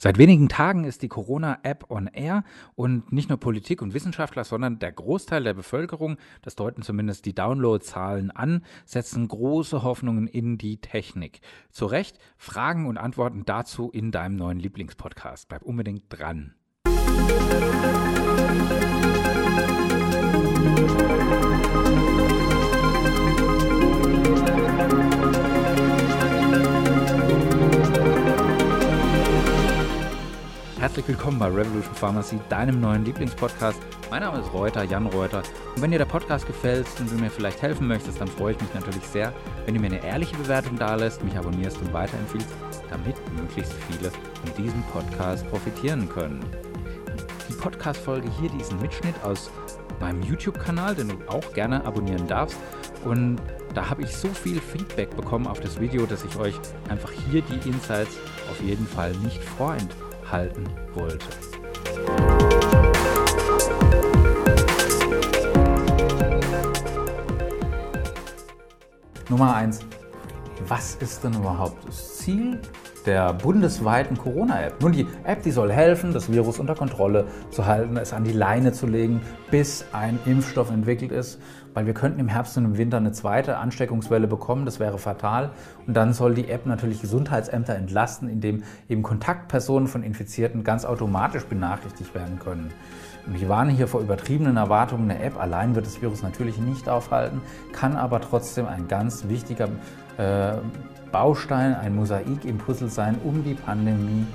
Seit wenigen Tagen ist die Corona-App on Air und nicht nur Politik und Wissenschaftler, sondern der Großteil der Bevölkerung, das deuten zumindest die Downloadzahlen an, setzen große Hoffnungen in die Technik. Zu Recht, Fragen und Antworten dazu in deinem neuen Lieblingspodcast. Bleib unbedingt dran. Herzlich willkommen bei Revolution Pharmacy, deinem neuen Lieblingspodcast. Mein Name ist Reuter, Jan Reuter. Und wenn dir der Podcast gefällt und du mir vielleicht helfen möchtest, dann freue ich mich natürlich sehr, wenn du mir eine ehrliche Bewertung dalässt, mich abonnierst und weiterempfiehlst, damit möglichst viele von diesem Podcast profitieren können. Die Podcast-Folge hier, die ist ein Mitschnitt aus meinem YouTube-Kanal, den du auch gerne abonnieren darfst. Und da habe ich so viel Feedback bekommen auf das Video, dass ich euch einfach hier die Insights auf jeden Fall nicht vorenthalte halten wollte. Nummer 1. Was ist denn überhaupt das Ziel der bundesweiten Corona-App? Nun, die App, die soll helfen, das Virus unter Kontrolle zu halten, es an die Leine zu legen, bis ein Impfstoff entwickelt ist weil wir könnten im Herbst und im Winter eine zweite Ansteckungswelle bekommen, das wäre fatal. Und dann soll die App natürlich Gesundheitsämter entlasten, indem eben Kontaktpersonen von Infizierten ganz automatisch benachrichtigt werden können. Und ich warne hier vor übertriebenen Erwartungen. Eine App allein wird das Virus natürlich nicht aufhalten, kann aber trotzdem ein ganz wichtiger äh, Baustein, ein Mosaik im Puzzle sein, um die Pandemie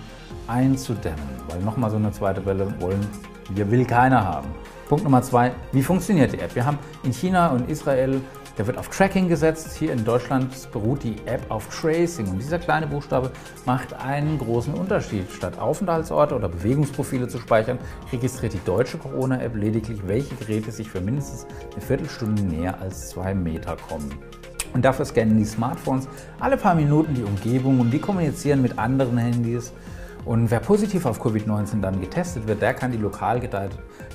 einzudämmen. Weil nochmal so eine zweite Welle wollen wir will keiner haben. Punkt Nummer zwei, wie funktioniert die App? Wir haben in China und Israel, der wird auf Tracking gesetzt. Hier in Deutschland beruht die App auf Tracing. Und dieser kleine Buchstabe macht einen großen Unterschied. Statt Aufenthaltsorte oder Bewegungsprofile zu speichern, registriert die deutsche Corona-App lediglich, welche Geräte sich für mindestens eine Viertelstunde näher als zwei Meter kommen. Und dafür scannen die Smartphones alle paar Minuten die Umgebung und die kommunizieren mit anderen Handys und wer positiv auf Covid-19 dann getestet wird, der kann die lokal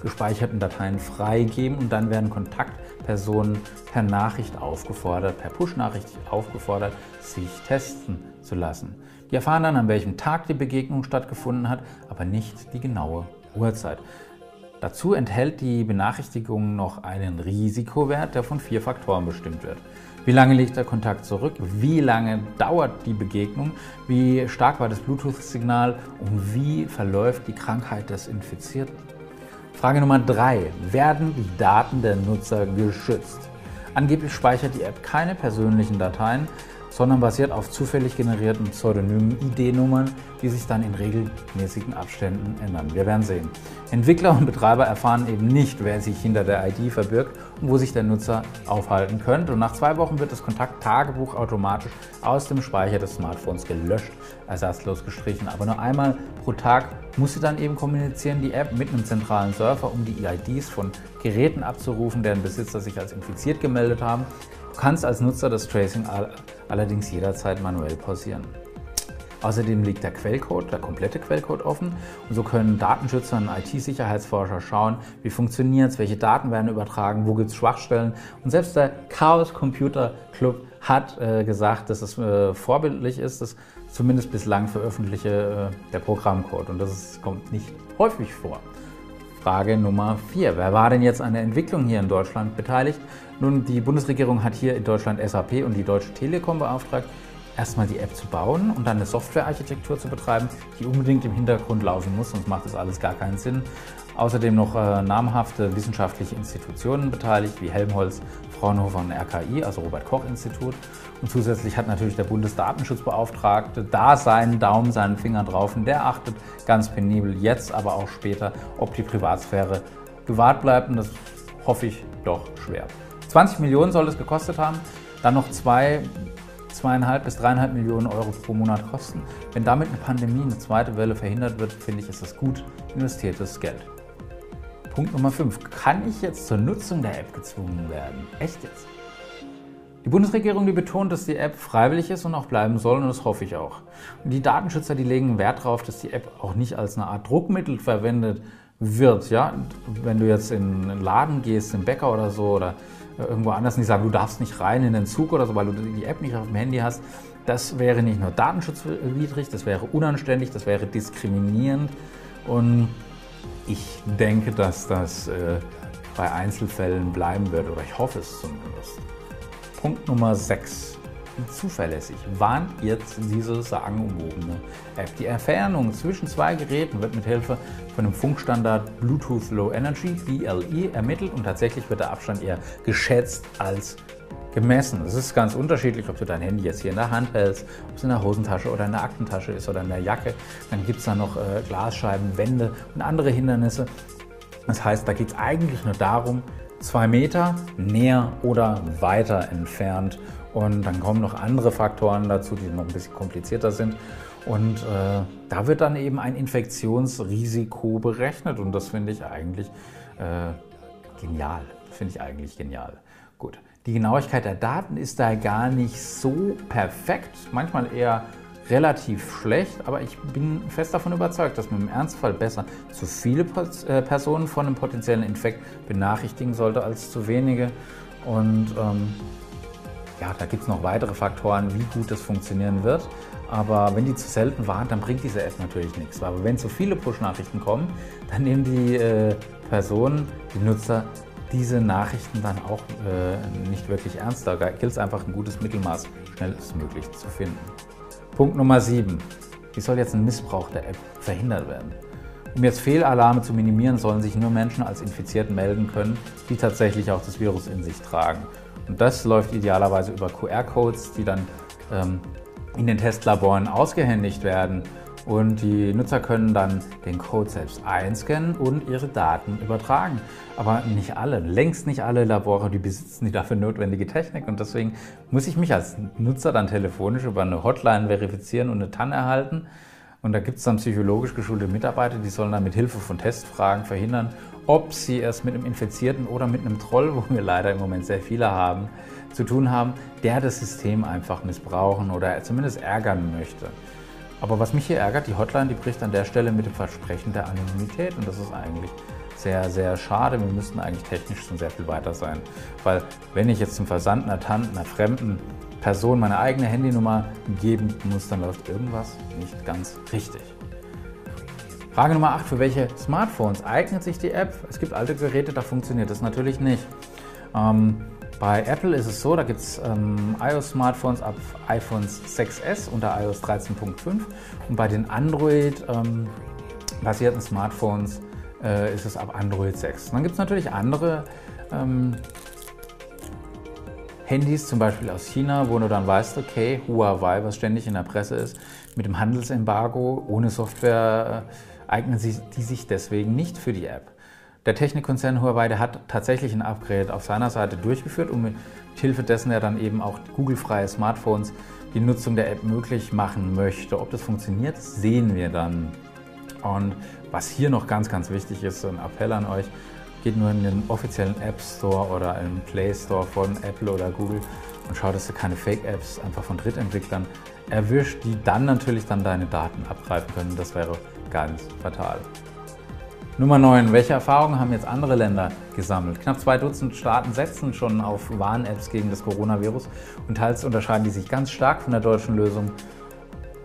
gespeicherten Dateien freigeben und dann werden Kontaktpersonen per Nachricht aufgefordert, per Push-Nachricht aufgefordert, sich testen zu lassen. Die erfahren dann, an welchem Tag die Begegnung stattgefunden hat, aber nicht die genaue Uhrzeit. Dazu enthält die Benachrichtigung noch einen Risikowert, der von vier Faktoren bestimmt wird. Wie lange liegt der Kontakt zurück? Wie lange dauert die Begegnung? Wie stark war das Bluetooth-Signal? Und wie verläuft die Krankheit des Infizierten? Frage Nummer drei: Werden die Daten der Nutzer geschützt? Angeblich speichert die App keine persönlichen Dateien, sondern basiert auf zufällig generierten pseudonymen ID-Nummern, die sich dann in regelmäßigen Abständen ändern. Wir werden sehen. Entwickler und Betreiber erfahren eben nicht, wer sich hinter der ID verbirgt und wo sich der Nutzer aufhalten könnte. Und nach zwei Wochen wird das Kontakttagebuch automatisch aus dem Speicher des Smartphones gelöscht, ersatzlos gestrichen. Aber nur einmal pro Tag muss sie dann eben kommunizieren, die App mit einem zentralen Surfer, um die IDs von Geräten abzurufen, deren Besitzer sich als infiziert gemeldet haben. Kannst als Nutzer das Tracing allerdings jederzeit manuell pausieren. Außerdem liegt der Quellcode, der komplette Quellcode offen und so können Datenschützer und IT-Sicherheitsforscher schauen, wie funktioniert es, welche Daten werden übertragen, wo gibt es Schwachstellen. Und selbst der Chaos Computer Club hat äh, gesagt, dass es äh, vorbildlich ist, dass zumindest bislang veröffentliche äh, der Programmcode und das ist, kommt nicht häufig vor. Frage Nummer 4. Wer war denn jetzt an der Entwicklung hier in Deutschland beteiligt? Nun, die Bundesregierung hat hier in Deutschland SAP und die Deutsche Telekom beauftragt, erstmal die App zu bauen und dann eine Softwarearchitektur zu betreiben, die unbedingt im Hintergrund laufen muss, sonst macht das alles gar keinen Sinn. Außerdem noch äh, namhafte wissenschaftliche Institutionen beteiligt, wie Helmholtz, Fraunhofer und RKI, also Robert Koch Institut. Und zusätzlich hat natürlich der Bundesdatenschutzbeauftragte da seinen Daumen, seinen Finger drauf und der achtet ganz penibel jetzt, aber auch später, ob die Privatsphäre gewahrt bleibt und das hoffe ich doch schwer. 20 Millionen soll es gekostet haben, dann noch zwei zweieinhalb bis dreieinhalb Millionen Euro pro Monat kosten. Wenn damit eine Pandemie, eine zweite Welle verhindert wird, finde ich, ist das gut investiertes Geld. Punkt Nummer 5. Kann ich jetzt zur Nutzung der App gezwungen werden? Echt jetzt? Die Bundesregierung die betont, dass die App freiwillig ist und auch bleiben soll und das hoffe ich auch. Und die Datenschützer die legen Wert darauf, dass die App auch nicht als eine Art Druckmittel verwendet wird. Ja? wenn du jetzt in einen Laden gehst, im Bäcker oder so oder irgendwo anders nicht sagen, du darfst nicht rein in den Zug oder so, weil du die App nicht auf dem Handy hast, Das wäre nicht nur datenschutzwidrig, das wäre unanständig, das wäre diskriminierend. Und ich denke, dass das äh, bei Einzelfällen bleiben wird, oder ich hoffe es zumindest. Punkt Nummer 6. Zuverlässig warnt jetzt diese sagenumwogene App. Die Entfernung zwischen zwei Geräten wird mit Hilfe von dem Funkstandard Bluetooth Low Energy BLE ermittelt und tatsächlich wird der Abstand eher geschätzt als gemessen. Es ist ganz unterschiedlich, ob du dein Handy jetzt hier in der Hand hältst, ob es in der Hosentasche oder in der Aktentasche ist oder in der Jacke. Dann gibt es da noch äh, Glasscheiben, Wände und andere Hindernisse. Das heißt, da geht es eigentlich nur darum, zwei Meter näher oder weiter entfernt. Und dann kommen noch andere Faktoren dazu, die noch ein bisschen komplizierter sind. Und äh, da wird dann eben ein Infektionsrisiko berechnet. Und das finde ich eigentlich äh, genial. Finde ich eigentlich genial. Gut. Die Genauigkeit der Daten ist da gar nicht so perfekt, manchmal eher relativ schlecht, aber ich bin fest davon überzeugt, dass man im Ernstfall besser zu viele äh, Personen von einem potenziellen Infekt benachrichtigen sollte als zu wenige. Und ähm, ja, da gibt es noch weitere Faktoren, wie gut das funktionieren wird. Aber wenn die zu selten waren, dann bringt diese App natürlich nichts. Aber wenn zu viele Push-Nachrichten kommen, dann nehmen die äh, Personen, die Nutzer diese Nachrichten dann auch äh, nicht wirklich ernst. Da gilt es einfach, ein gutes Mittelmaß schnellstmöglich zu finden. Punkt Nummer 7. Wie soll jetzt ein Missbrauch der App verhindert werden? Um jetzt Fehlalarme zu minimieren, sollen sich nur Menschen als infiziert melden können, die tatsächlich auch das Virus in sich tragen. Und das läuft idealerweise über QR-Codes, die dann ähm, in den Testlaboren ausgehändigt werden und die Nutzer können dann den Code selbst einscannen und ihre Daten übertragen. Aber nicht alle, längst nicht alle Labore, die besitzen die dafür notwendige Technik und deswegen muss ich mich als Nutzer dann telefonisch über eine Hotline verifizieren und eine TAN erhalten. Und da gibt es dann psychologisch geschulte Mitarbeiter, die sollen dann mit Hilfe von Testfragen verhindern, ob sie es mit einem Infizierten oder mit einem Troll, wo wir leider im Moment sehr viele haben, zu tun haben, der das System einfach missbrauchen oder zumindest ärgern möchte. Aber was mich hier ärgert, die Hotline, die bricht an der Stelle mit dem Versprechen der Anonymität und das ist eigentlich sehr, sehr schade. Wir müssten eigentlich technisch schon sehr viel weiter sein. Weil wenn ich jetzt zum Versand einer Tante, einer fremden Person meine eigene Handynummer geben muss, dann läuft irgendwas nicht ganz richtig. Frage Nummer 8. Für welche Smartphones eignet sich die App? Es gibt alte Geräte, da funktioniert das natürlich nicht. Ähm, bei Apple ist es so, da gibt es ähm, iOS-Smartphones ab iPhones 6S unter iOS 13.5 und bei den Android-basierten ähm, Smartphones äh, ist es ab Android 6. dann gibt es natürlich andere ähm, Handys, zum Beispiel aus China, wo du dann weißt, okay, Huawei, was ständig in der Presse ist, mit dem Handelsembargo ohne Software äh, eignen sie, die sich deswegen nicht für die App. Der Technikkonzern Huawei, hat tatsächlich ein Upgrade auf seiner Seite durchgeführt und mit Hilfe dessen er dann eben auch Google-freie Smartphones die Nutzung der App möglich machen möchte. Ob das funktioniert, sehen wir dann. Und was hier noch ganz, ganz wichtig ist, so ein Appell an euch, geht nur in den offiziellen App Store oder im Play Store von Apple oder Google und schaut, dass du keine Fake-Apps einfach von Drittentwicklern erwischt, die dann natürlich dann deine Daten abgreifen können. Das wäre ganz fatal. Nummer 9. Welche Erfahrungen haben jetzt andere Länder gesammelt? Knapp zwei Dutzend Staaten setzen schon auf Warn-Apps gegen das Coronavirus und teils unterscheiden die sich ganz stark von der deutschen Lösung.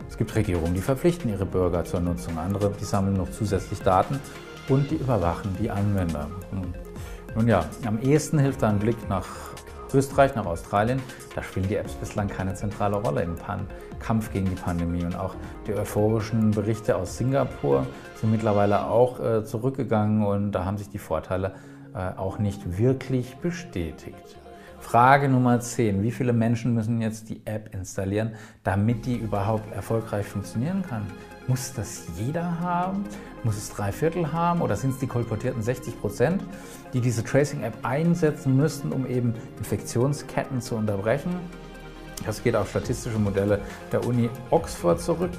Es gibt Regierungen, die verpflichten ihre Bürger zur Nutzung, andere, die sammeln noch zusätzlich Daten und die überwachen die Anwender. Nun ja, am ehesten hilft da ein Blick nach Österreich, nach Australien. Da spielen die Apps bislang keine zentrale Rolle im Pan Kampf gegen die Pandemie. Und auch die euphorischen Berichte aus Singapur sind mittlerweile auch äh, zurückgegangen und da haben sich die Vorteile äh, auch nicht wirklich bestätigt. Frage Nummer 10. Wie viele Menschen müssen jetzt die App installieren, damit die überhaupt erfolgreich funktionieren kann? Muss das jeder haben? Muss es drei Viertel haben? Oder sind es die kolportierten 60 Prozent, die diese Tracing-App einsetzen müssten, um eben Infektionsketten zu unterbrechen? Das geht auf statistische Modelle der Uni Oxford zurück.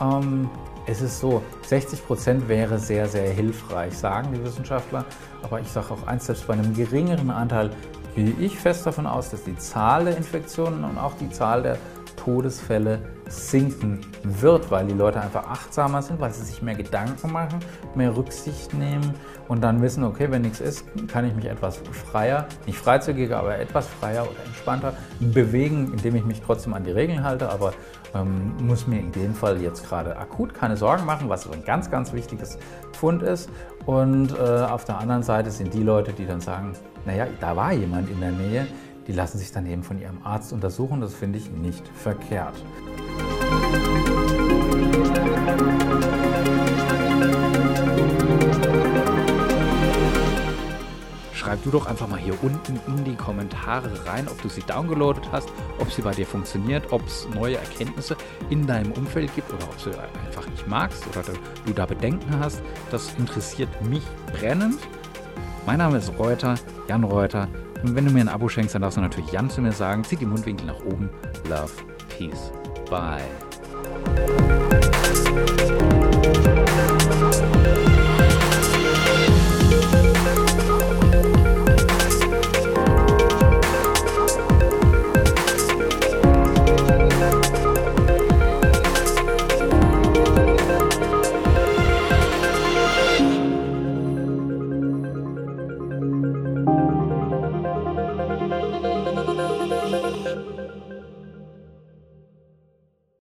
Ähm, es ist so, 60 Prozent wäre sehr, sehr hilfreich, sagen die Wissenschaftler. Aber ich sage auch eins, selbst bei einem geringeren Anteil gehe ich fest davon aus, dass die Zahl der Infektionen und auch die Zahl der Todesfälle sinken wird, weil die Leute einfach achtsamer sind, weil sie sich mehr Gedanken machen, mehr Rücksicht nehmen und dann wissen, okay, wenn nichts ist, kann ich mich etwas freier, nicht freizügiger, aber etwas freier oder entspannter bewegen, indem ich mich trotzdem an die Regeln halte, aber ähm, muss mir in dem Fall jetzt gerade akut keine Sorgen machen, was ein ganz, ganz wichtiges Fund ist. Und äh, auf der anderen Seite sind die Leute, die dann sagen, naja, da war jemand in der Nähe, die lassen sich dann eben von ihrem Arzt untersuchen. Das finde ich nicht verkehrt. Schreib du doch einfach mal hier unten in die Kommentare rein, ob du sie downgeloadet hast, ob sie bei dir funktioniert, ob es neue Erkenntnisse in deinem Umfeld gibt oder ob du einfach nicht magst oder du da Bedenken hast. Das interessiert mich brennend. Mein Name ist Reuter, Jan Reuter. Und wenn du mir ein Abo schenkst, dann darfst du natürlich Jan zu mir sagen. Zieh die Mundwinkel nach oben. Love, Peace, Bye.